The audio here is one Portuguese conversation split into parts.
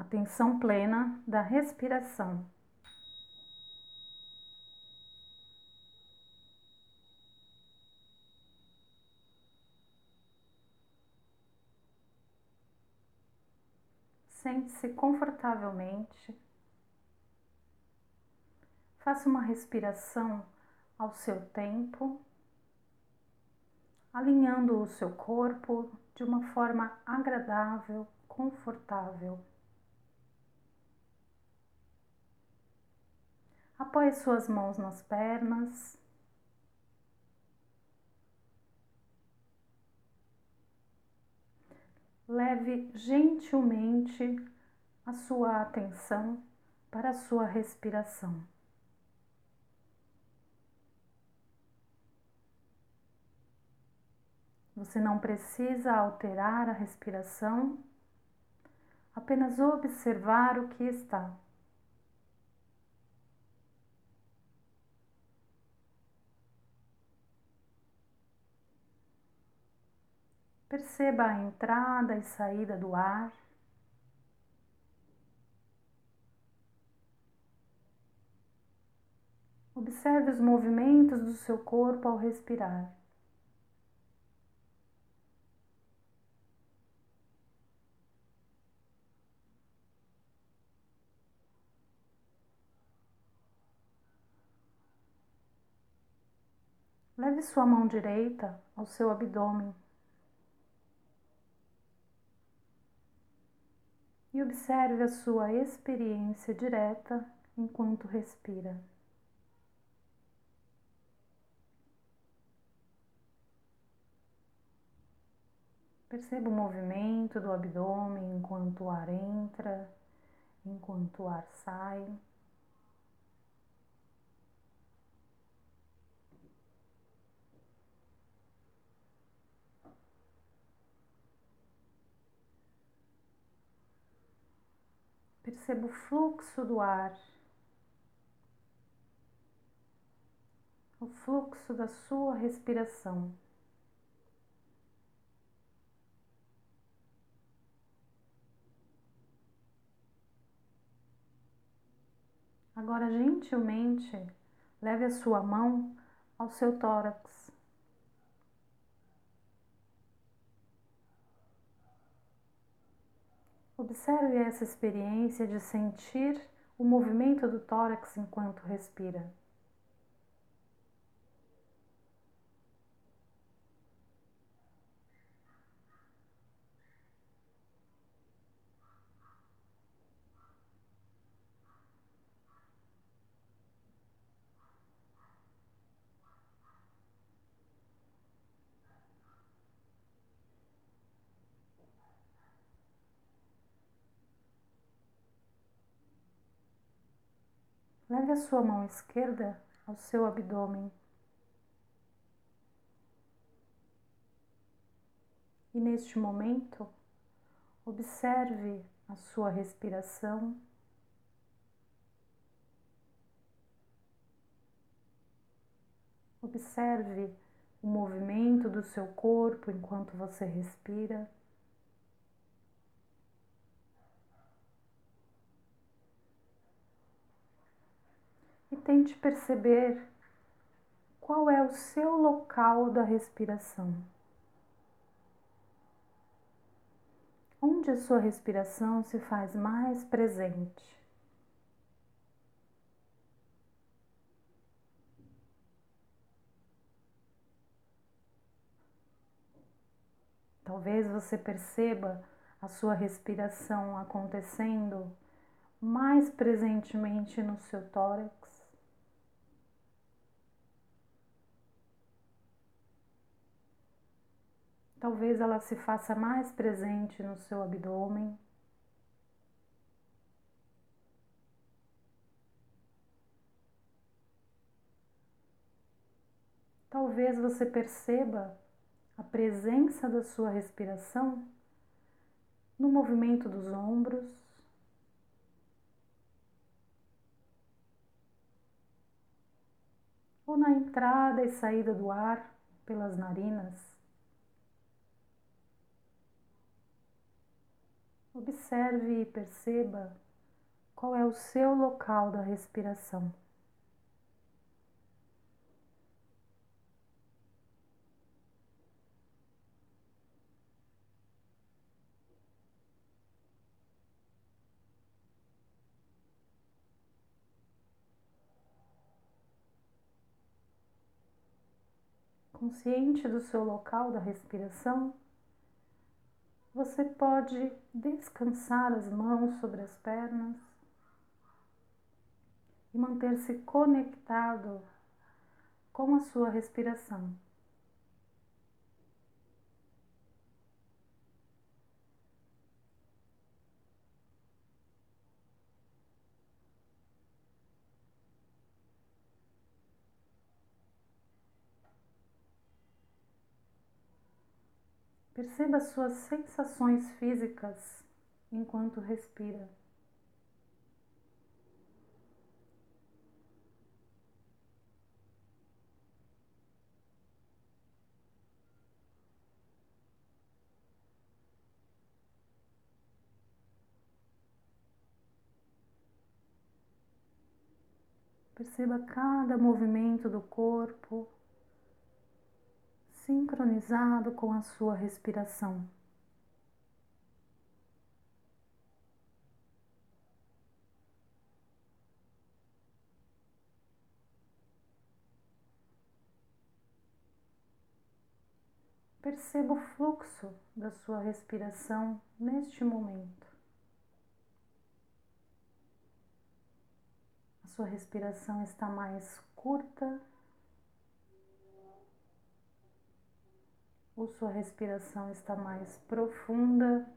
atenção plena da respiração. Sente-se confortavelmente. Faça uma respiração ao seu tempo, alinhando o seu corpo de uma forma agradável, confortável. Apoie suas mãos nas pernas. Leve gentilmente a sua atenção para a sua respiração. Você não precisa alterar a respiração, apenas observar o que está. Perceba a entrada e saída do ar. Observe os movimentos do seu corpo ao respirar. Leve sua mão direita ao seu abdômen. E observe a sua experiência direta enquanto respira. Perceba o movimento do abdômen enquanto o ar entra, enquanto o ar sai. Perceba o fluxo do ar, o fluxo da sua respiração. Agora, gentilmente, leve a sua mão ao seu tórax. Observe essa experiência de sentir o movimento do tórax enquanto respira. Leve a sua mão esquerda ao seu abdômen. E neste momento, observe a sua respiração. Observe o movimento do seu corpo enquanto você respira. Tente perceber qual é o seu local da respiração. Onde a sua respiração se faz mais presente? Talvez você perceba a sua respiração acontecendo mais presentemente no seu tórax. Talvez ela se faça mais presente no seu abdômen. Talvez você perceba a presença da sua respiração no movimento dos ombros. Ou na entrada e saída do ar pelas narinas. Observe e perceba qual é o seu local da respiração. Consciente do seu local da respiração, você pode descansar as mãos sobre as pernas e manter-se conectado com a sua respiração. Perceba suas sensações físicas enquanto respira. Perceba cada movimento do corpo sincronizado com a sua respiração. Perceba o fluxo da sua respiração neste momento. A sua respiração está mais curta ou sua respiração está mais profunda.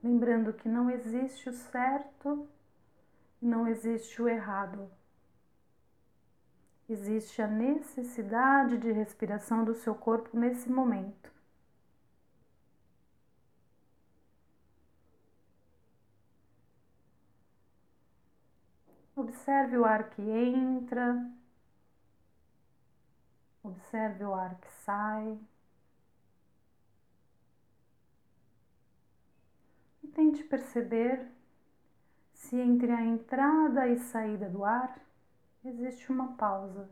Lembrando que não existe o certo e não existe o errado. Existe a necessidade de respiração do seu corpo nesse momento. Observe o ar que entra Observe o ar que sai. E tente perceber se entre a entrada e saída do ar existe uma pausa.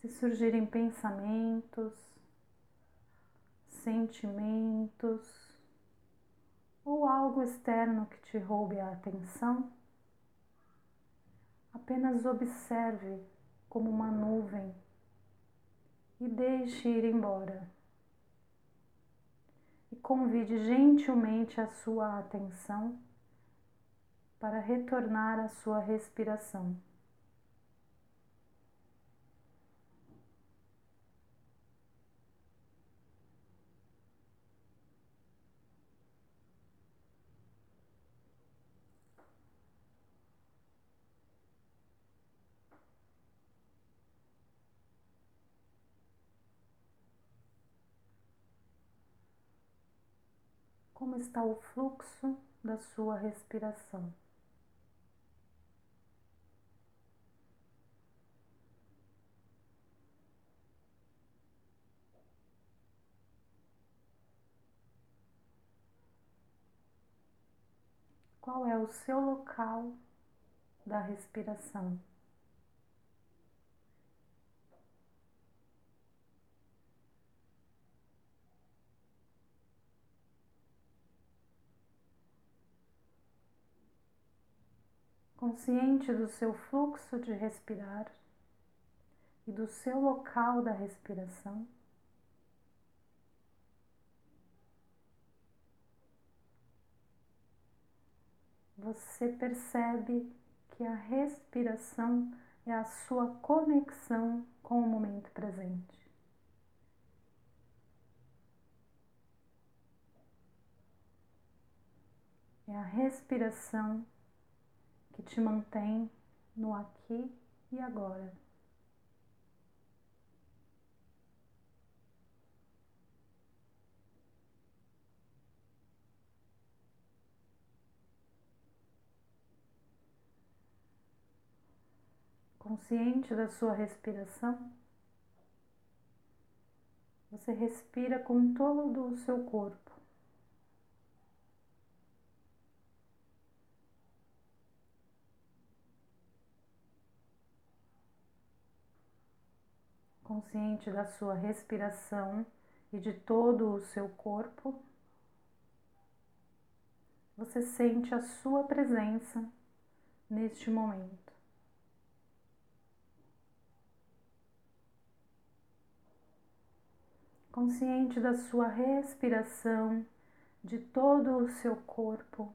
Se surgirem pensamentos, sentimentos ou algo externo que te roube a atenção, apenas observe como uma nuvem e deixe ir embora. E convide gentilmente a sua atenção para retornar à sua respiração. Como está o fluxo da sua respiração. Qual é o seu local da respiração? Consciente do seu fluxo de respirar e do seu local da respiração. Você percebe que a respiração é a sua conexão com o momento presente. É a respiração te mantém no aqui e agora. Consciente da sua respiração, você respira com todo o seu corpo. Consciente da sua respiração e de todo o seu corpo, você sente a sua presença neste momento. Consciente da sua respiração, de todo o seu corpo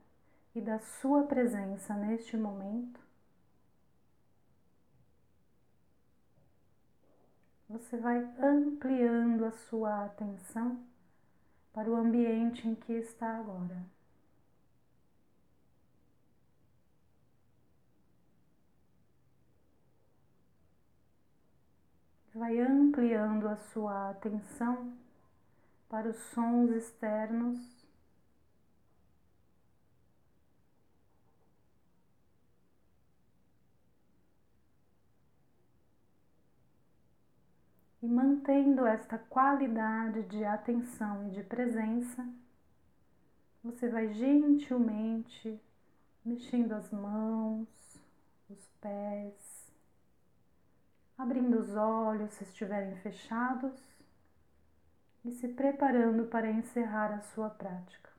e da sua presença neste momento, você vai ampliando a sua atenção para o ambiente em que está agora. Vai ampliando a sua atenção para os sons externos e mantendo esta qualidade de atenção e de presença, você vai gentilmente mexendo as mãos, os pés, abrindo os olhos se estiverem fechados e se preparando para encerrar a sua prática.